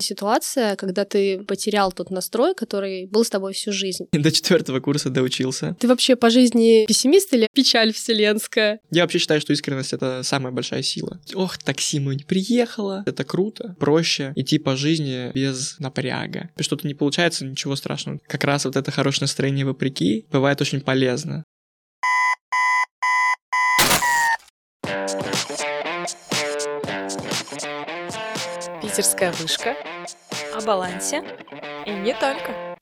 Ситуация, когда ты потерял тот настрой, который был с тобой всю жизнь. До четвертого курса доучился. Ты вообще по жизни пессимист или печаль вселенская? Я вообще считаю, что искренность — это самая большая сила. Ох, такси мы не приехала. Это круто. Проще идти по жизни без напряга. Что-то не получается, ничего страшного. Как раз вот это хорошее настроение вопреки бывает очень полезно. Питерская вышка. О балансе. И не только.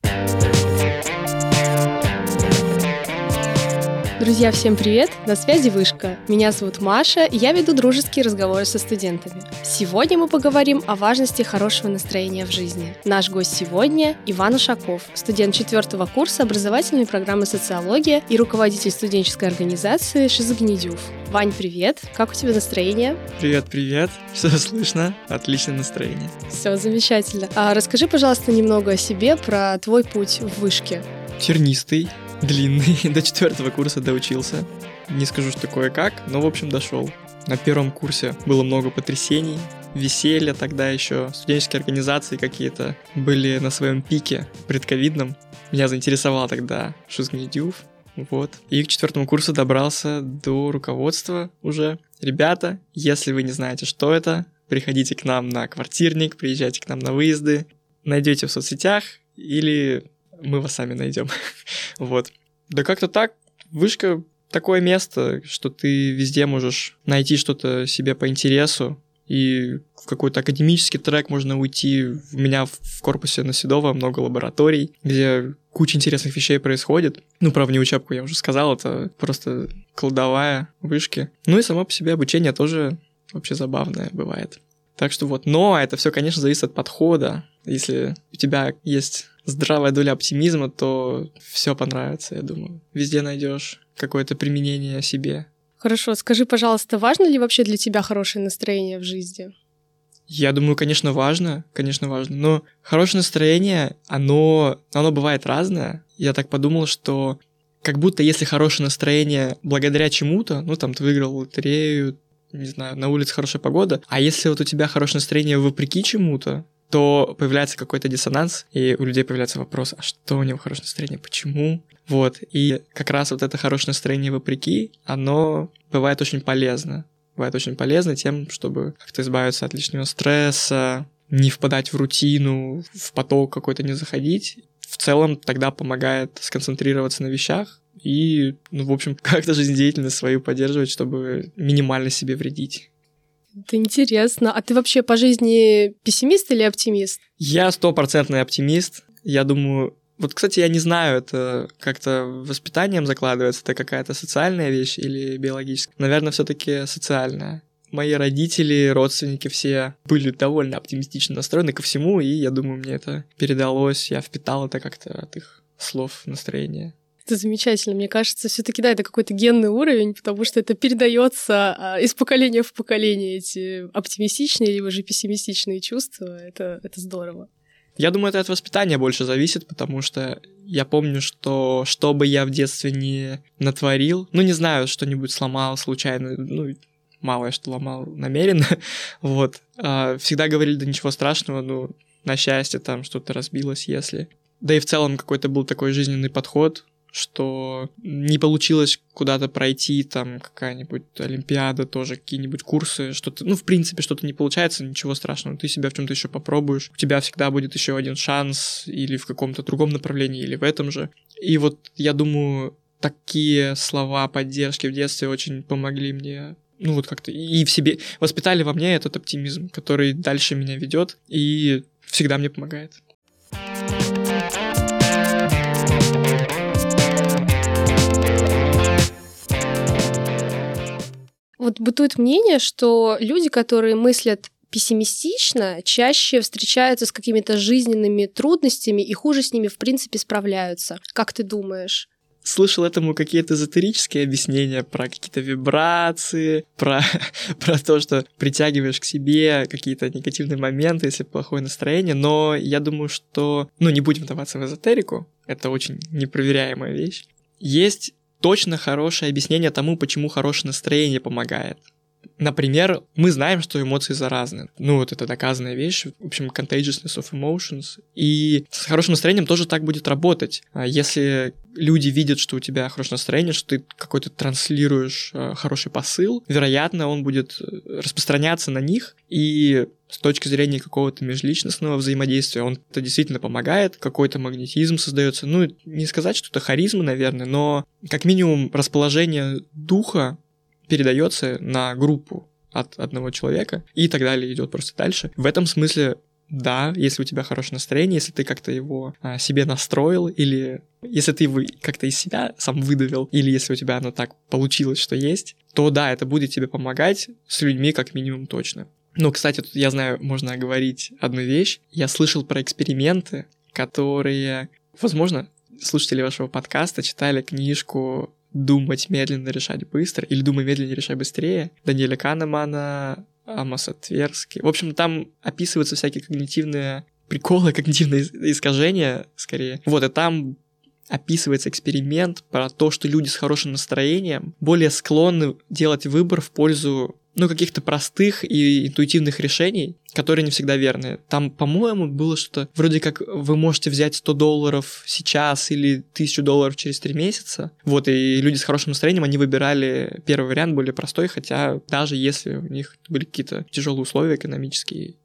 Друзья, всем привет! На связи Вышка. Меня зовут Маша, и я веду дружеские разговоры со студентами. Сегодня мы поговорим о важности хорошего настроения в жизни. Наш гость сегодня – Иван Ушаков, студент четвертого курса образовательной программы «Социология» и руководитель студенческой организации «Шизогнедюв». Вань, привет! Как у тебя настроение? Привет, привет! Все слышно? Отличное настроение. Все замечательно. А расскажи, пожалуйста, немного о себе, про твой путь в Вышке. Тернистый, длинный, до четвертого курса доучился. Не скажу, что кое-как, но, в общем, дошел. На первом курсе было много потрясений, веселья тогда еще, студенческие организации какие-то были на своем пике предковидном. Меня заинтересовал тогда Шизгнедюв, вот. И к четвертому курсу добрался до руководства уже. Ребята, если вы не знаете, что это, приходите к нам на квартирник, приезжайте к нам на выезды, найдете в соцсетях или мы вас сами найдем. вот. Да как-то так. Вышка такое место, что ты везде можешь найти что-то себе по интересу, и в какой-то академический трек можно уйти. У меня в корпусе на Седово много лабораторий, где куча интересных вещей происходит. Ну, про внеучебку я уже сказал, это просто кладовая вышки. Ну и само по себе обучение тоже вообще забавное бывает. Так что вот, но это все, конечно, зависит от подхода. Если у тебя есть здравая доля оптимизма, то все понравится, я думаю. Везде найдешь какое-то применение себе. Хорошо, скажи, пожалуйста, важно ли вообще для тебя хорошее настроение в жизни? Я думаю, конечно, важно, конечно, важно. Но хорошее настроение, оно, оно бывает разное. Я так подумал, что как будто если хорошее настроение благодаря чему-то, ну там ты выиграл лотерею, не знаю, на улице хорошая погода, а если вот у тебя хорошее настроение вопреки чему-то, то появляется какой-то диссонанс, и у людей появляется вопрос, а что у него хорошее настроение, почему? Вот, и как раз вот это хорошее настроение вопреки, оно бывает очень полезно. Бывает очень полезно тем, чтобы как-то избавиться от лишнего стресса, не впадать в рутину, в поток какой-то не заходить. В целом тогда помогает сконцентрироваться на вещах и, ну, в общем, как-то жизнедеятельность свою поддерживать, чтобы минимально себе вредить. Это интересно. А ты вообще по жизни пессимист или оптимист? Я стопроцентный оптимист. Я думаю, вот, кстати, я не знаю, это как-то воспитанием закладывается, это какая-то социальная вещь или биологическая. Наверное, все-таки социальная. Мои родители, родственники все были довольно оптимистично настроены ко всему, и я думаю, мне это передалось, я впитал это как-то от их слов, настроения. Это замечательно. Мне кажется, все-таки да, это какой-то генный уровень, потому что это передается а, из поколения в поколение эти оптимистичные либо же пессимистичные чувства. Это, это здорово. Я думаю, это от воспитания больше зависит, потому что я помню, что что бы я в детстве не натворил, ну, не знаю, что-нибудь сломал случайно, ну, мало я что ломал намеренно, вот, а, всегда говорили, да ничего страшного, ну, на счастье там что-то разбилось, если. Да и в целом какой-то был такой жизненный подход, что не получилось куда-то пройти, там какая-нибудь Олимпиада, тоже какие-нибудь курсы, что-то, ну, в принципе, что-то не получается, ничего страшного, ты себя в чем-то еще попробуешь, у тебя всегда будет еще один шанс или в каком-то другом направлении, или в этом же. И вот я думаю, такие слова поддержки в детстве очень помогли мне ну вот как-то и в себе воспитали во мне этот оптимизм, который дальше меня ведет и всегда мне помогает. Вот бытует мнение, что люди, которые мыслят пессимистично, чаще встречаются с какими-то жизненными трудностями и хуже с ними, в принципе, справляются. Как ты думаешь? слышал этому какие-то эзотерические объяснения про какие-то вибрации, про, про то, что притягиваешь к себе какие-то негативные моменты, если плохое настроение, но я думаю, что, ну, не будем вдаваться в эзотерику, это очень непроверяемая вещь. Есть точно хорошее объяснение тому, почему хорошее настроение помогает. Например, мы знаем, что эмоции заразны. Ну, вот это доказанная вещь. В общем, contagiousness of emotions. И с хорошим настроением тоже так будет работать. А Если люди видят, что у тебя хорошее настроение, что ты какой-то транслируешь э, хороший посыл, вероятно, он будет э, распространяться на них, и с точки зрения какого-то межличностного взаимодействия он это действительно помогает, какой-то магнетизм создается. Ну, не сказать, что это харизма, наверное, но как минимум расположение духа передается на группу от одного человека, и так далее идет просто дальше. В этом смысле да, если у тебя хорошее настроение, если ты как-то его а, себе настроил, или если ты его как-то из себя сам выдавил, или если у тебя оно так получилось, что есть, то да, это будет тебе помогать с людьми как минимум точно. Ну, кстати, тут я знаю, можно говорить одну вещь. Я слышал про эксперименты, которые, возможно, слушатели вашего подкаста читали книжку «Думать медленно, решать быстро» или «Думай медленно, решай быстрее» Даниэля Канемана, Амоса Тверски. В общем, там описываются всякие когнитивные приколы, когнитивные искажения, скорее. Вот, и там описывается эксперимент про то, что люди с хорошим настроением более склонны делать выбор в пользу ну, каких-то простых и интуитивных решений, которые не всегда верны. Там, по-моему, было что-то вроде как вы можете взять 100 долларов сейчас или 1000 долларов через 3 месяца. Вот, и люди с хорошим настроением, они выбирали первый вариант, более простой, хотя даже если у них были какие-то тяжелые условия экономические,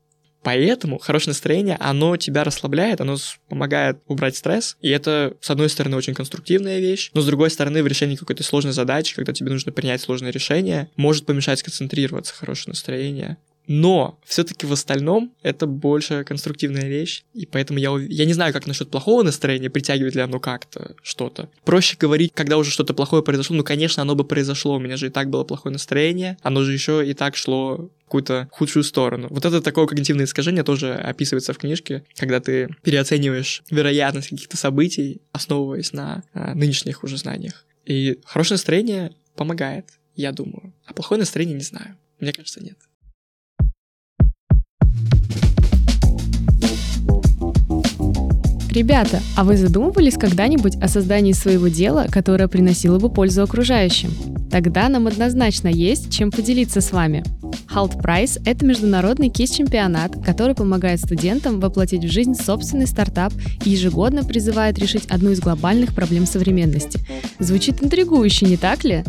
Поэтому хорошее настроение, оно тебя расслабляет, оно помогает убрать стресс, и это, с одной стороны, очень конструктивная вещь, но с другой стороны, в решении какой-то сложной задачи, когда тебе нужно принять сложное решение, может помешать сконцентрироваться хорошее настроение. Но все-таки в остальном это больше конструктивная вещь, и поэтому я, я не знаю, как насчет плохого настроения, притягивает ли оно как-то что-то. Проще говорить, когда уже что-то плохое произошло, ну, конечно, оно бы произошло, у меня же и так было плохое настроение, оно же еще и так шло какую-то худшую сторону. Вот это такое когнитивное искажение тоже описывается в книжке, когда ты переоцениваешь вероятность каких-то событий, основываясь на а, нынешних уже знаниях. И хорошее настроение помогает, я думаю. А плохое настроение не знаю. Мне кажется, нет. Ребята, а вы задумывались когда-нибудь о создании своего дела, которое приносило бы пользу окружающим? Тогда нам однозначно есть чем поделиться с вами. Halt Price – это международный кейс-чемпионат, который помогает студентам воплотить в жизнь собственный стартап и ежегодно призывает решить одну из глобальных проблем современности. Звучит интригующе, не так ли?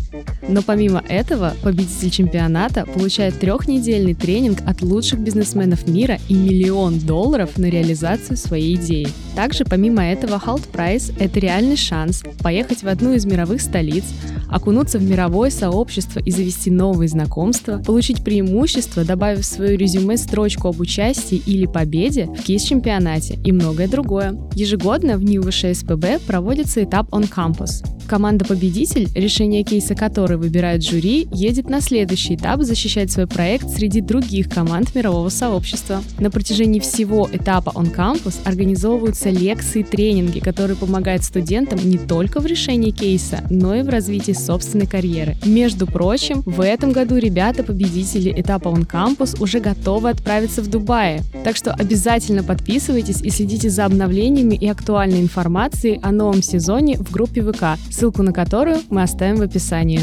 Но помимо этого, победитель чемпионата получает трехнедельный тренинг от лучших бизнесменов мира и миллион долларов на реализацию своей идеи. Также, помимо этого, Halt Price – это реальный шанс поехать в одну из мировых столиц, окунуться в мировое сообщество и завести новые знакомства, получить преимущество, добавив в свое резюме строчку об участии или победе в кейс-чемпионате и многое другое. Ежегодно в НИУ СПБ проводится этап On Campus. Команда-победитель, решение кейса которой выбирает жюри, едет на следующий этап защищать свой проект среди других команд мирового сообщества. На протяжении всего этапа On Campus организовываются лекции и тренинги, которые помогают студентам не только в решении кейса, но и в развитии собственной карьеры. Между прочим, в этом году ребята-победители этапа On Campus уже готовы отправиться в Дубае. Так что обязательно подписывайтесь и следите за обновлениями и актуальной информацией о новом сезоне в группе ВК ссылку на которую мы оставим в описании.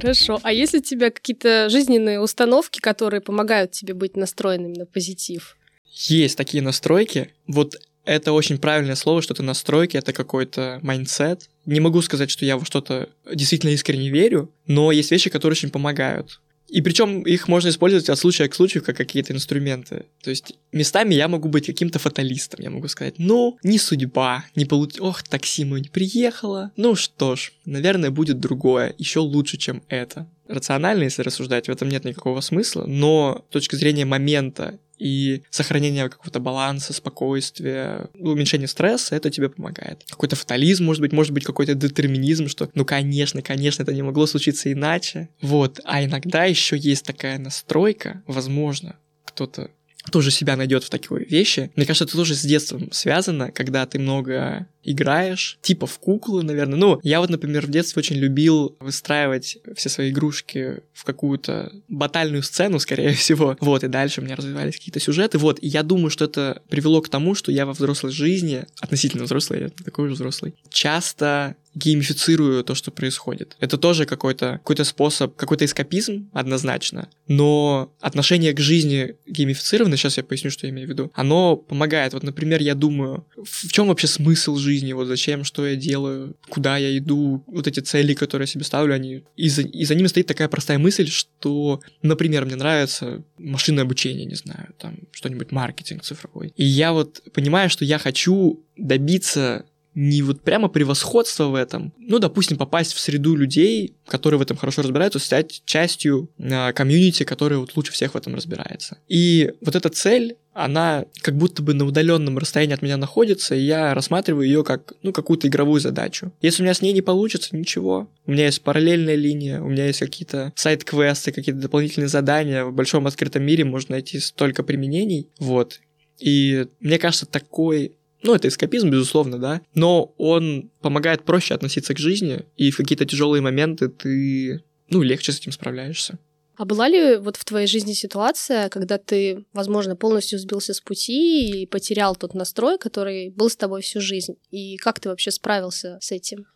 Хорошо. А есть у тебя какие-то жизненные установки, которые помогают тебе быть настроенным на позитив? Есть такие настройки. Вот это очень правильное слово, что это настройки, это какой-то mindset. Не могу сказать, что я во что-то действительно искренне верю, но есть вещи, которые очень помогают. И причем их можно использовать от случая к случаю как какие-то инструменты. То есть местами я могу быть каким-то фаталистом. Я могу сказать, ну, не судьба, не получ... Ох, такси мой не приехало. Ну что ж, наверное, будет другое, еще лучше, чем это. Рационально, если рассуждать, в этом нет никакого смысла, но с точки зрения момента и сохранение какого-то баланса, спокойствия, уменьшение стресса, это тебе помогает. Какой-то фатализм, может быть, может быть какой-то детерминизм, что, ну, конечно, конечно, это не могло случиться иначе. Вот. А иногда еще есть такая настройка, возможно, кто-то тоже себя найдет в такой вещи. Мне кажется, это тоже с детством связано, когда ты много играешь, типа в куклы, наверное. Ну, я вот, например, в детстве очень любил выстраивать все свои игрушки в какую-то батальную сцену, скорее всего. Вот, и дальше у меня развивались какие-то сюжеты. Вот, и я думаю, что это привело к тому, что я во взрослой жизни, относительно взрослый, я такой же взрослый, часто геймифицирую то, что происходит. Это тоже какой-то какой способ, какой-то эскапизм однозначно, но отношение к жизни геймифицированное, сейчас я поясню, что я имею в виду, оно помогает. Вот, например, я думаю, в чем вообще смысл жизни, вот зачем, что я делаю, куда я иду, вот эти цели, которые я себе ставлю, они... И за, и за ними стоит такая простая мысль, что, например, мне нравится машинное обучение, не знаю, там что-нибудь маркетинг цифровой. И я вот понимаю, что я хочу добиться не вот прямо превосходство в этом, ну, допустим, попасть в среду людей, которые в этом хорошо разбираются, стать частью э, комьюнити, который вот лучше всех в этом разбирается. И вот эта цель, она как будто бы на удаленном расстоянии от меня находится, и я рассматриваю ее как, ну, какую-то игровую задачу. Если у меня с ней не получится, ничего. У меня есть параллельная линия, у меня есть какие-то сайт-квесты, какие-то дополнительные задания. В большом открытом мире можно найти столько применений. Вот. И мне кажется, такой ну, это эскапизм, безусловно, да, но он помогает проще относиться к жизни, и в какие-то тяжелые моменты ты, ну, легче с этим справляешься. А была ли вот в твоей жизни ситуация, когда ты, возможно, полностью сбился с пути и потерял тот настрой, который был с тобой всю жизнь? И как ты вообще справился с этим?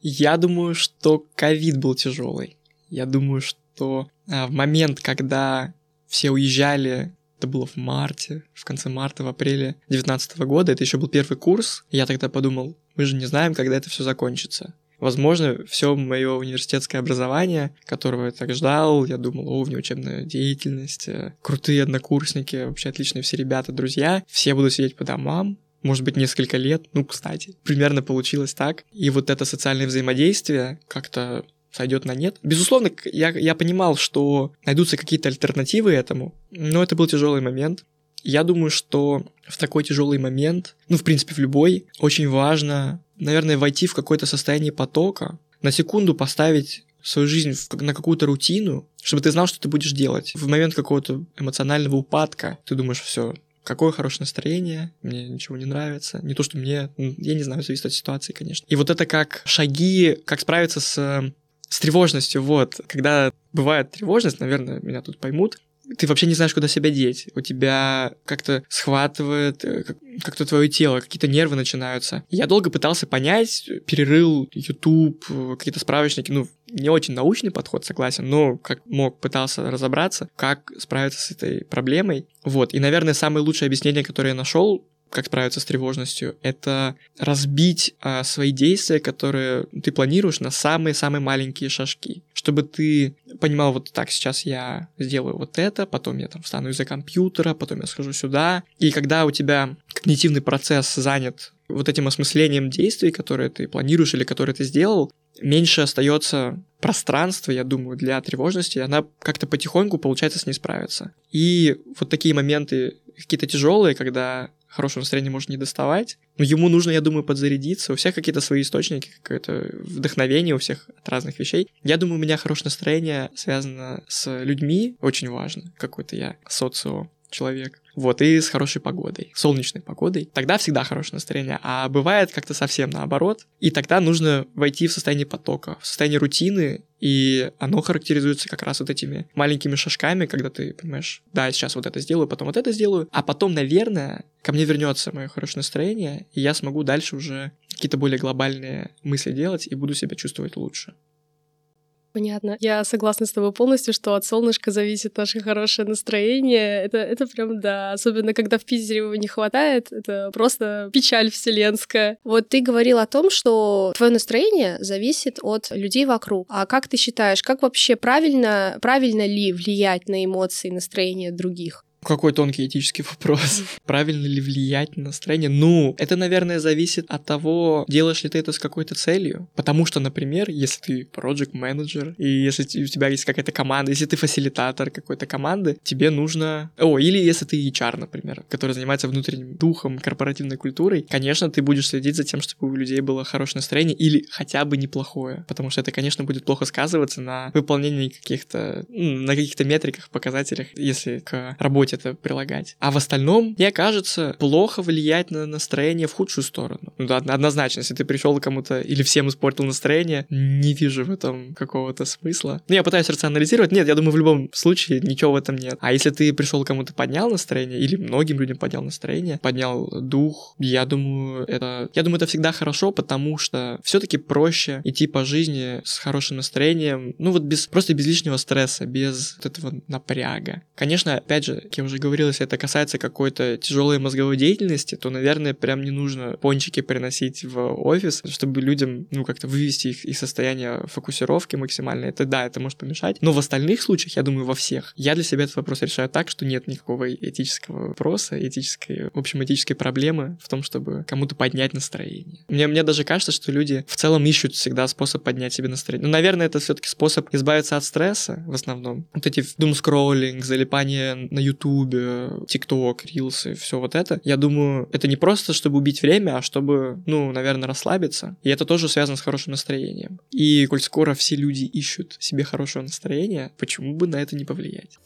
Я думаю, что ковид был тяжелый. Я думаю, что а, в момент, когда все уезжали это было в марте, в конце марта, в апреле 2019 года. Это еще был первый курс. Я тогда подумал, мы же не знаем, когда это все закончится. Возможно, все мое университетское образование, которого я так ждал, я думал, о, внеучебная деятельность, крутые однокурсники, вообще отличные все ребята, друзья, все будут сидеть по домам, может быть, несколько лет, ну, кстати, примерно получилось так. И вот это социальное взаимодействие как-то сойдет на нет. Безусловно, я, я понимал, что найдутся какие-то альтернативы этому, но это был тяжелый момент. Я думаю, что в такой тяжелый момент, ну, в принципе, в любой, очень важно, наверное, войти в какое-то состояние потока, на секунду поставить свою жизнь на какую-то рутину, чтобы ты знал, что ты будешь делать. В момент какого-то эмоционального упадка ты думаешь, все, какое хорошее настроение, мне ничего не нравится. Не то, что мне, я не знаю, зависит от ситуации, конечно. И вот это как шаги, как справиться с с тревожностью, вот. Когда бывает тревожность, наверное, меня тут поймут, ты вообще не знаешь, куда себя деть. У тебя как-то схватывает э, как-то твое тело, какие-то нервы начинаются. Я долго пытался понять, перерыл YouTube, какие-то справочники, ну, не очень научный подход, согласен, но как мог, пытался разобраться, как справиться с этой проблемой. Вот, и, наверное, самое лучшее объяснение, которое я нашел, как справиться с тревожностью, это разбить а, свои действия, которые ты планируешь, на самые-самые маленькие шажки, чтобы ты понимал, вот так, сейчас я сделаю вот это, потом я там встану из-за компьютера, потом я схожу сюда, и когда у тебя когнитивный процесс занят вот этим осмыслением действий, которые ты планируешь или которые ты сделал, меньше остается пространства, я думаю, для тревожности, и она как-то потихоньку получается с ней справиться. И вот такие моменты какие-то тяжелые, когда хорошего настроения может не доставать, но ему нужно, я думаю, подзарядиться. У всех какие-то свои источники, какое-то вдохновение у всех от разных вещей. Я думаю, у меня хорошее настроение связано с людьми, очень важно, какой-то я социо человек. Вот, и с хорошей погодой, солнечной погодой. Тогда всегда хорошее настроение. А бывает как-то совсем наоборот. И тогда нужно войти в состояние потока, в состояние рутины, и оно характеризуется как раз вот этими маленькими шажками, когда ты понимаешь, да, сейчас вот это сделаю, потом вот это сделаю, а потом, наверное, ко мне вернется мое хорошее настроение, и я смогу дальше уже какие-то более глобальные мысли делать и буду себя чувствовать лучше. Понятно. Я согласна с тобой полностью, что от солнышка зависит наше хорошее настроение. Это, это прям, да, особенно когда в Питере его не хватает, это просто печаль вселенская. Вот ты говорил о том, что твое настроение зависит от людей вокруг. А как ты считаешь, как вообще правильно, правильно ли влиять на эмоции и настроение других? Какой тонкий этический вопрос. Правильно ли влиять на настроение? Ну, это, наверное, зависит от того, делаешь ли ты это с какой-то целью. Потому что, например, если ты project менеджер и если у тебя есть какая-то команда, если ты фасилитатор какой-то команды, тебе нужно... О, или если ты HR, например, который занимается внутренним духом, корпоративной культурой, конечно, ты будешь следить за тем, чтобы у людей было хорошее настроение или хотя бы неплохое. Потому что это, конечно, будет плохо сказываться на выполнении каких-то... На каких-то метриках, показателях, если к работе это прилагать. А в остальном, мне кажется, плохо влиять на настроение в худшую сторону. Ну да, однозначно, если ты пришел кому-то или всем испортил настроение, не вижу в этом какого-то смысла. Ну, я пытаюсь рационализировать. Нет, я думаю, в любом случае ничего в этом нет. А если ты пришел кому-то поднял настроение, или многим людям поднял настроение, поднял дух, я думаю, это, я думаю, это всегда хорошо, потому что все-таки проще идти по жизни с хорошим настроением, ну вот без, просто без лишнего стресса, без вот этого напряга. Конечно, опять же, как уже говорил, если это касается какой-то тяжелой мозговой деятельности, то, наверное, прям не нужно пончики приносить в офис, чтобы людям, ну, как-то вывести их из состояния фокусировки максимально. Это да, это может помешать. Но в остальных случаях, я думаю, во всех, я для себя этот вопрос решаю так, что нет никакого этического вопроса, этической, в общем, этической проблемы в том, чтобы кому-то поднять настроение. Мне, мне даже кажется, что люди в целом ищут всегда способ поднять себе настроение. Ну, наверное, это все-таки способ избавиться от стресса в основном. Вот эти думскроллинг, залипание на ютубе, тикток, рилсы, все вот это. Я думаю, это не просто, чтобы убить время, а чтобы, ну, наверное, расслабиться. И это тоже связано с хорошим настроением. И коль скоро все люди ищут себе хорошего настроения, почему бы на это не повлиять?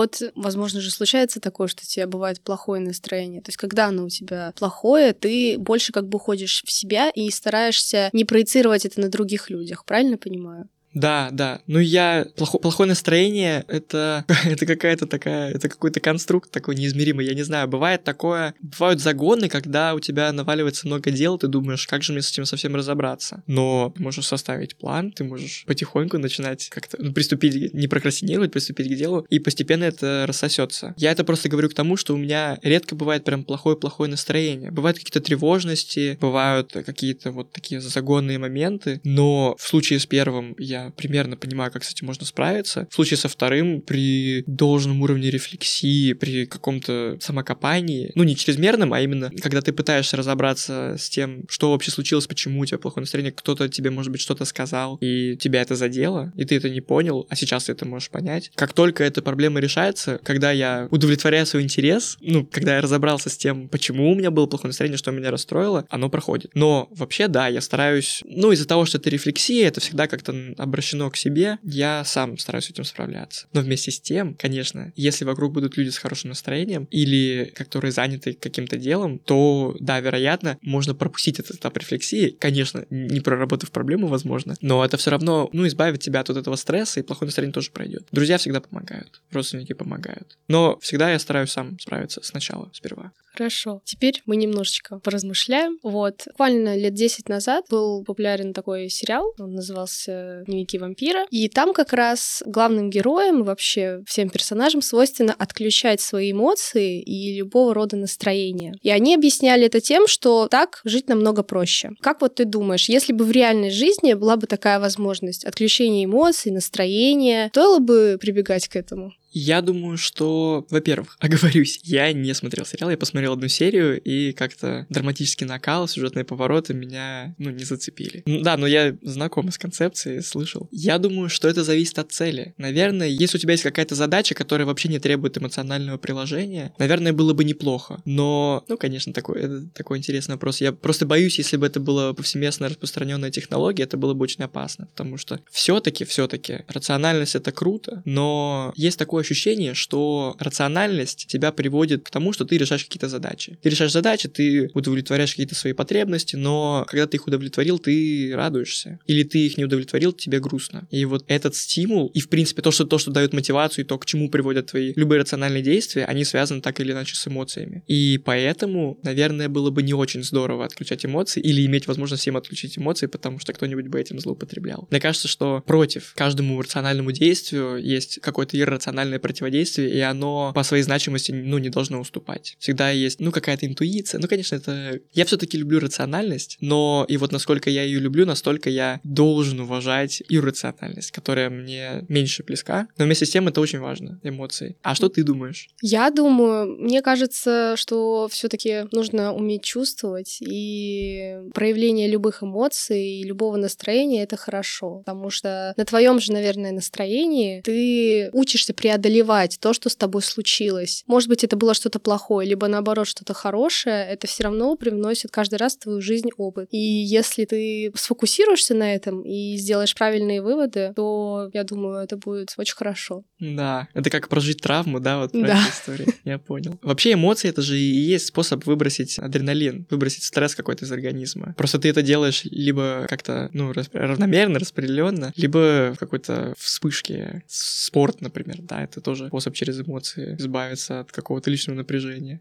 Вот, возможно же, случается такое, что у тебя бывает плохое настроение. То есть, когда оно у тебя плохое, ты больше как бы уходишь в себя и стараешься не проецировать это на других людях. Правильно понимаю? Да, да. Ну, я... Плохо... Плохое настроение — это... это какая-то такая... Это какой-то конструкт такой неизмеримый. Я не знаю, бывает такое... Бывают загоны, когда у тебя наваливается много дел, ты думаешь, как же мне с этим совсем разобраться. Но ты можешь составить план, ты можешь потихоньку начинать как-то ну, приступить, не прокрастинировать, приступить к делу, и постепенно это рассосется. Я это просто говорю к тому, что у меня редко бывает прям плохое-плохое настроение. Бывают какие-то тревожности, бывают какие-то вот такие загонные моменты, но в случае с первым я примерно понимаю, как с этим можно справиться. В случае со вторым, при должном уровне рефлексии, при каком-то самокопании, ну не чрезмерном, а именно когда ты пытаешься разобраться с тем, что вообще случилось, почему у тебя плохое настроение, кто-то тебе, может быть, что-то сказал, и тебя это задело, и ты это не понял, а сейчас ты это можешь понять. Как только эта проблема решается, когда я удовлетворяю свой интерес, ну, когда я разобрался с тем, почему у меня было плохое настроение, что меня расстроило, оно проходит. Но вообще, да, я стараюсь, ну, из-за того, что это рефлексия, это всегда как-то обращено к себе, я сам стараюсь с этим справляться. Но вместе с тем, конечно, если вокруг будут люди с хорошим настроением или которые заняты каким-то делом, то, да, вероятно, можно пропустить этот этап рефлексии, конечно, не проработав проблему, возможно, но это все равно, ну, избавит тебя от вот этого стресса, и плохое настроение тоже пройдет. Друзья всегда помогают, родственники помогают. Но всегда я стараюсь сам справиться сначала, сперва. Хорошо. Теперь мы немножечко поразмышляем. Вот. Буквально лет 10 назад был популярен такой сериал, он назывался «Дневники вампира», и там как раз главным героям, вообще всем персонажам свойственно отключать свои эмоции и любого рода настроения. И они объясняли это тем, что так жить намного проще. Как вот ты думаешь, если бы в реальной жизни была бы такая возможность отключения эмоций, настроения, стоило бы прибегать к этому? Я думаю, что, во-первых, оговорюсь, я не смотрел сериал, я посмотрел одну серию, и как-то драматический накал, сюжетные повороты меня, ну, не зацепили. Да, но я знаком с концепцией, слышал. Я думаю, что это зависит от цели. Наверное, если у тебя есть какая-то задача, которая вообще не требует эмоционального приложения, наверное, было бы неплохо. Но, ну, конечно, такой, это такой интересный вопрос. Я просто боюсь, если бы это была повсеместно распространенная технология, это было бы очень опасно, потому что все-таки, все-таки рациональность это круто, но есть такое такое ощущение, что рациональность тебя приводит к тому, что ты решаешь какие-то задачи. Ты решаешь задачи, ты удовлетворяешь какие-то свои потребности, но когда ты их удовлетворил, ты радуешься. Или ты их не удовлетворил, тебе грустно. И вот этот стимул, и в принципе то, что, то, что дает мотивацию, и то, к чему приводят твои любые рациональные действия, они связаны так или иначе с эмоциями. И поэтому, наверное, было бы не очень здорово отключать эмоции или иметь возможность всем отключить эмоции, потому что кто-нибудь бы этим злоупотреблял. Мне кажется, что против каждому рациональному действию есть какой-то иррациональный эмоциональное противодействие, и оно по своей значимости, ну, не должно уступать. Всегда есть, ну, какая-то интуиция. Ну, конечно, это... Я все-таки люблю рациональность, но и вот насколько я ее люблю, настолько я должен уважать иррациональность, которая мне меньше близка. Но вместе с тем это очень важно, эмоции. А что ты думаешь? Я думаю, мне кажется, что все-таки нужно уметь чувствовать, и проявление любых эмоций и любого настроения — это хорошо, потому что на твоем же, наверное, настроении ты учишься преодолевать преодолевать то, что с тобой случилось. Может быть, это было что-то плохое, либо наоборот что-то хорошее, это все равно привносит каждый раз в твою жизнь опыт. И если ты сфокусируешься на этом и сделаешь правильные выводы, то я думаю, это будет очень хорошо. Да, это как прожить травму, да, вот про Да. эту историю. Я понял. Вообще эмоции это же и есть способ выбросить адреналин, выбросить стресс какой-то из организма. Просто ты это делаешь либо как-то, ну, равномерно, распределенно, либо в какой-то вспышке. Спорт, например, да, это тоже способ через эмоции избавиться от какого-то личного напряжения.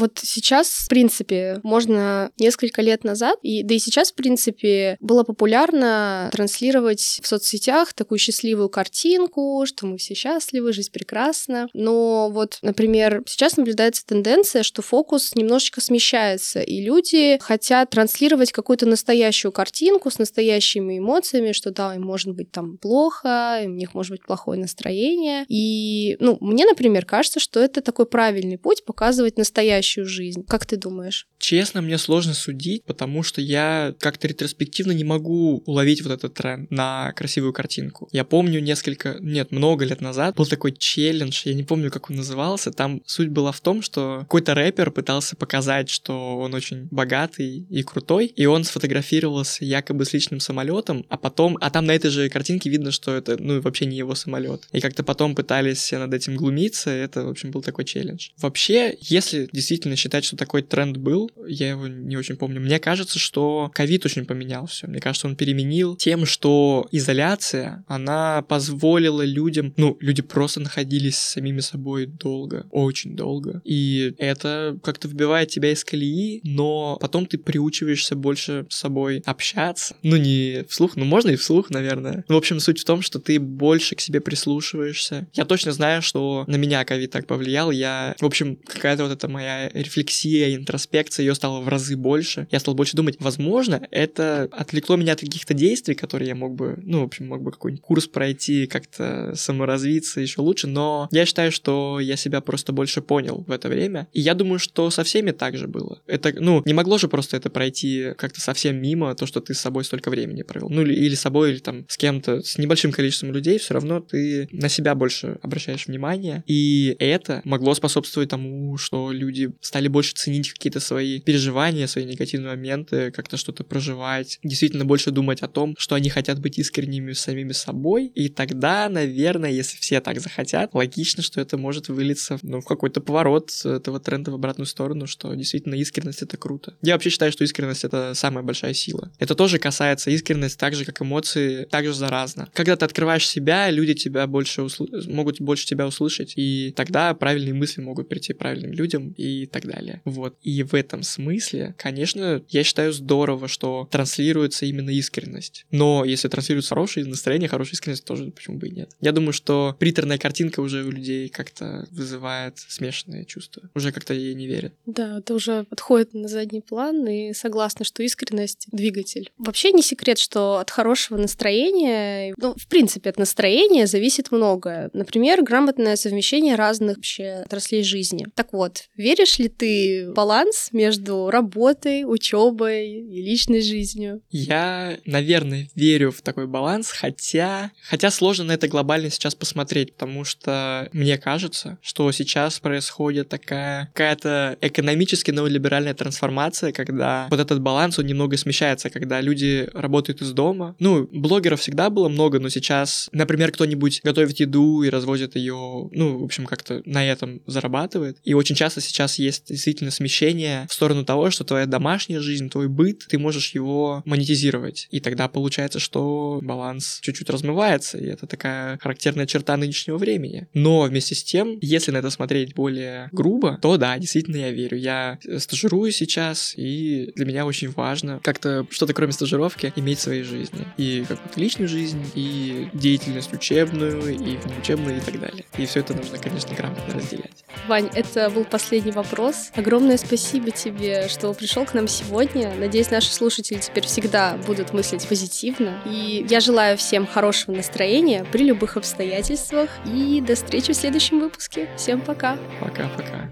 Вот сейчас, в принципе, можно несколько лет назад, и да и сейчас, в принципе, было популярно транслировать в соцсетях такую счастливую картинку, что мы все счастливы, жизнь прекрасна. Но вот, например, сейчас наблюдается тенденция, что фокус немножечко смещается, и люди хотят транслировать какую-то настоящую картинку с настоящими эмоциями, что да, им может быть там плохо, у них может быть плохое настроение. И, ну, мне, например, кажется, что это такой правильный путь показывать настоящую жизнь. Как ты думаешь? Честно, мне сложно судить, потому что я как-то ретроспективно не могу уловить вот этот тренд на красивую картинку. Я помню несколько, нет, много лет назад был такой челлендж, я не помню, как он назывался, там суть была в том, что какой-то рэпер пытался показать, что он очень богатый и крутой, и он сфотографировался якобы с личным самолетом, а потом, а там на этой же картинке видно, что это, ну, вообще не его самолет. И как-то потом пытались над этим глумиться, это, в общем, был такой челлендж. Вообще, если действительно считать, что такой тренд был, я его не очень помню. Мне кажется, что ковид очень поменял все. Мне кажется, он переменил тем, что изоляция, она позволила людям, ну, люди просто находились с самими собой долго, очень долго. И это как-то выбивает тебя из колеи, но потом ты приучиваешься больше с собой общаться. Ну, не вслух, ну, можно и вслух, наверное. Ну, в общем, суть в том, что ты больше к себе прислушиваешься. Я точно знаю, что на меня ковид так повлиял. Я, в общем, какая-то вот эта моя рефлексия, интроспекция, ее стало в разы больше. Я стал больше думать, возможно, это отвлекло меня от каких-то действий, которые я мог бы, ну, в общем, мог бы какой-нибудь курс пройти, как-то саморазвиться еще лучше, но я считаю, что я себя просто больше понял в это время. И я думаю, что со всеми так же было. Это, ну, не могло же просто это пройти как-то совсем мимо, то, что ты с собой столько времени провел. Ну, или, или с собой, или там с кем-то, с небольшим количеством людей, все равно ты на себя больше обращаешь внимание. И это могло способствовать тому, что люди стали больше ценить какие-то свои переживания, свои негативные моменты, как-то что-то проживать, действительно больше думать о том, что они хотят быть искренними с самими собой, и тогда, наверное, если все так захотят, логично, что это может вылиться ну, в какой-то поворот этого тренда в обратную сторону, что действительно искренность — это круто. Я вообще считаю, что искренность — это самая большая сила. Это тоже касается искренность, так же, как эмоции, также заразно. Когда ты открываешь себя, люди тебя больше усл- могут больше тебя услышать, и тогда правильные мысли могут прийти правильным людям и так далее. Вот. И в этом смысле, конечно, я считаю здорово, что транслируется именно искренность. Но если транслируется хорошее настроение, хорошая искренность, тоже почему бы и нет. Я думаю, что приторная картинка уже у людей как-то вызывает смешанные чувства. Уже как-то ей не верят. Да, это уже отходит на задний план, и согласна, что искренность — двигатель. Вообще не секрет, что от хорошего настроения, ну, в принципе, от настроения зависит многое. Например, грамотное совмещение разных вообще отраслей жизни. Так вот, веришь ли ты баланс между работой, учебой и личной жизнью? Я, наверное, верю в такой баланс, хотя, хотя сложно на это глобально сейчас посмотреть, потому что мне кажется, что сейчас происходит такая какая-то экономически неолиберальная трансформация, когда вот этот баланс, он немного смещается, когда люди работают из дома. Ну, блогеров всегда было много, но сейчас, например, кто-нибудь готовит еду и развозит ее, ну, в общем, как-то на этом зарабатывает. И очень часто сейчас есть действительно смещение в сторону того, что твоя домашняя жизнь, твой быт, ты можешь его монетизировать. И тогда получается, что баланс чуть-чуть размывается, и это такая характерная черта нынешнего времени. Но вместе с тем, если на это смотреть более грубо, то да, действительно я верю. Я стажирую сейчас, и для меня очень важно как-то что-то кроме стажировки иметь в своей жизни. И какую-то личную жизнь, и деятельность учебную, и внеучебную, и так далее. И все это нужно, конечно, грамотно разделять. Вань, это был последний вопрос. Огромное спасибо тебе, что пришел к нам сегодня. Надеюсь, наши слушатели теперь всегда будут мыслить позитивно. И я желаю всем хорошего настроения при любых обстоятельствах. И до встречи в следующем выпуске. Всем пока. Пока-пока.